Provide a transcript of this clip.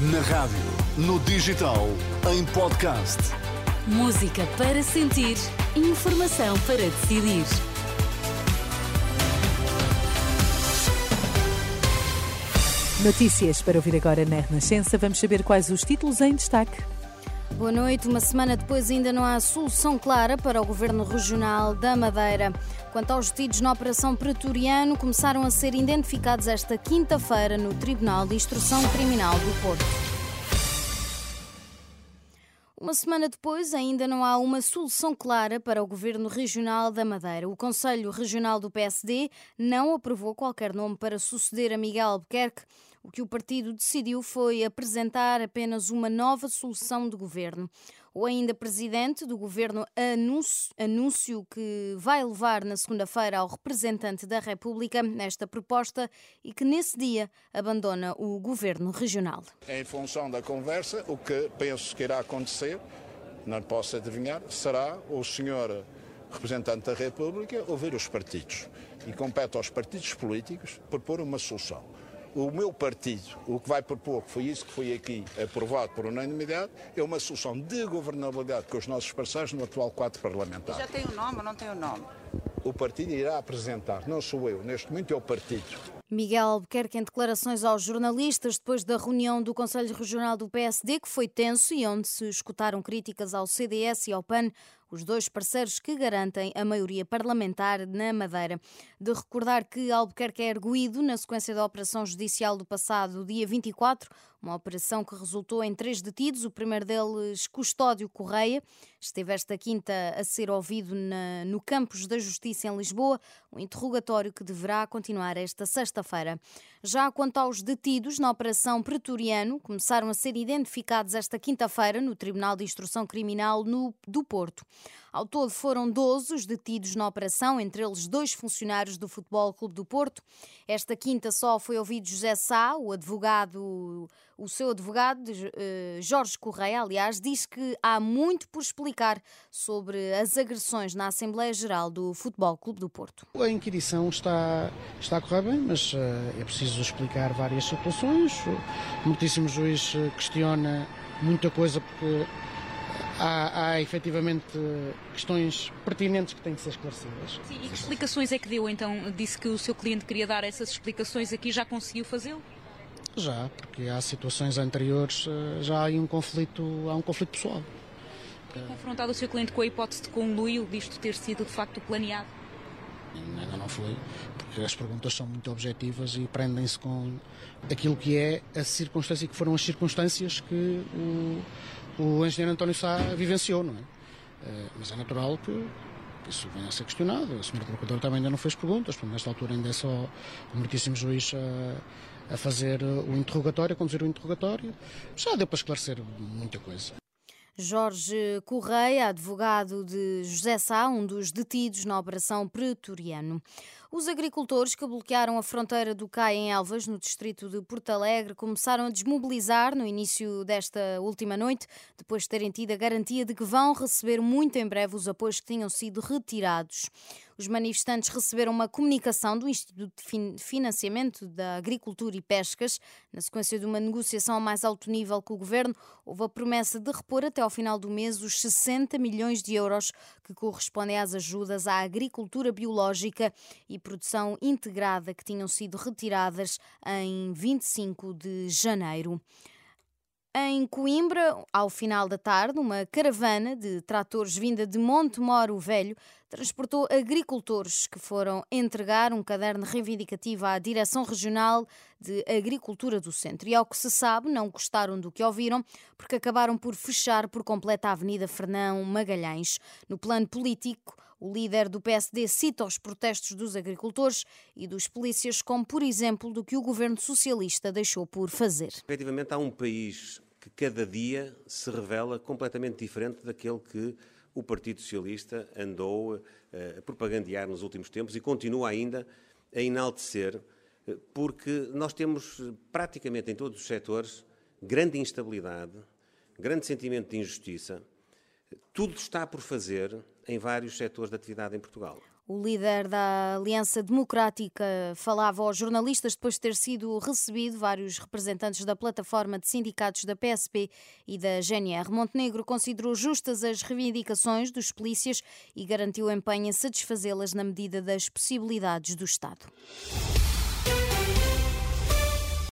Na rádio, no digital, em podcast. Música para sentir, informação para decidir. Notícias para ouvir agora na Renascença. Vamos saber quais os títulos em destaque. Boa noite. Uma semana depois ainda não há solução clara para o Governo Regional da Madeira. Quanto aos detidos na Operação Pretoriano, começaram a ser identificados esta quinta-feira no Tribunal de Instrução Criminal do Porto. Uma semana depois, ainda não há uma solução clara para o Governo Regional da Madeira. O Conselho Regional do PSD não aprovou qualquer nome para suceder a Miguel Albuquerque. O que o partido decidiu foi apresentar apenas uma nova solução de governo. O ainda presidente do governo anúncio, que vai levar na segunda-feira ao representante da República esta proposta e que nesse dia abandona o governo regional. Em função da conversa, o que penso que irá acontecer, não posso adivinhar, será o senhor representante da República ouvir os partidos. E compete aos partidos políticos propor uma solução o meu partido, o que vai propor, que foi isso que foi aqui aprovado por unanimidade, é uma solução de governabilidade com os nossos parceiros no atual quadro parlamentar. Já tem o um nome ou não tem o um nome? O partido irá apresentar, não sou eu, neste momento é o partido. Miguel Albuquerque em declarações aos jornalistas depois da reunião do Conselho Regional do PSD, que foi tenso e onde se escutaram críticas ao CDS e ao PAN, os dois parceiros que garantem a maioria parlamentar na Madeira. De recordar que Albuquerque é erguido na sequência da operação judicial do passado dia 24, uma operação que resultou em três detidos, o primeiro deles, Custódio Correia, esteve esta quinta a ser ouvido na, no Campos da Justiça em Lisboa, um interrogatório que deverá continuar esta sexta-feira. Já quanto aos detidos na Operação Pretoriano, começaram a ser identificados esta quinta-feira no Tribunal de Instrução Criminal no, do Porto. Ao todo foram 12 os detidos na operação, entre eles dois funcionários do Futebol Clube do Porto. Esta quinta só foi ouvido José Sá, o advogado, o seu advogado, eh, Jorge Correia, aliás, diz que há muito por explicar sobre as agressões na Assembleia Geral do Futebol Clube do Porto. A inquirição está, está a correr bem, mas uh, é preciso explicar várias situações. O muitíssimo juiz eh, questiona muita coisa porque há, há efetivamente questões pertinentes que têm que ser esclarecidas. Sim, e que explicações é que deu então? Disse que o seu cliente queria dar essas explicações aqui, já conseguiu fazê-lo? Já, porque há situações anteriores, eh, já há um conflito, há um conflito pessoal. Tem confrontado o seu cliente com a hipótese de conluio disto ter sido de facto planeado? Ainda não foi, porque as perguntas são muito objetivas e prendem-se com aquilo que é a circunstância, que foram as circunstâncias que o, o engenheiro António Sá vivenciou, não é? Eh, mas é natural que isso venha a ser questionado. O senhor procurador também ainda não fez perguntas, portanto, nesta altura ainda é só o meritíssimo juiz a, a fazer o interrogatório, a conduzir o interrogatório. Já deu para esclarecer muita coisa. Jorge Correia, advogado de José Sá, um dos detidos na Operação Pretoriano. Os agricultores que bloquearam a fronteira do CAI em Elvas, no distrito de Porto Alegre, começaram a desmobilizar no início desta última noite, depois de terem tido a garantia de que vão receber muito em breve os apoios que tinham sido retirados. Os manifestantes receberam uma comunicação do Instituto de Financiamento da Agricultura e Pescas. Na sequência de uma negociação a mais alto nível com o governo, houve a promessa de repor até ao final do mês os 60 milhões de euros que correspondem às ajudas à agricultura biológica e produção integrada que tinham sido retiradas em 25 de janeiro. Em Coimbra, ao final da tarde, uma caravana de tratores vinda de Montemoro Velho transportou agricultores que foram entregar um caderno reivindicativo à Direção Regional de Agricultura do Centro. E ao que se sabe, não gostaram do que ouviram, porque acabaram por fechar por completo a Avenida Fernão Magalhães. No plano político, o líder do PSD cita os protestos dos agricultores e dos polícias como, por exemplo, do que o governo socialista deixou por fazer. Efetivamente, há um país que cada dia se revela completamente diferente daquele que o Partido Socialista andou eh, a propagandear nos últimos tempos e continua ainda a enaltecer, eh, porque nós temos praticamente em todos os setores grande instabilidade, grande sentimento de injustiça. Tudo está por fazer em vários setores de atividade em Portugal. O líder da Aliança Democrática falava aos jornalistas depois de ter sido recebido vários representantes da plataforma de sindicatos da PSP e da GNR. Montenegro considerou justas as reivindicações dos polícias e garantiu empenho em satisfazê-las na medida das possibilidades do Estado.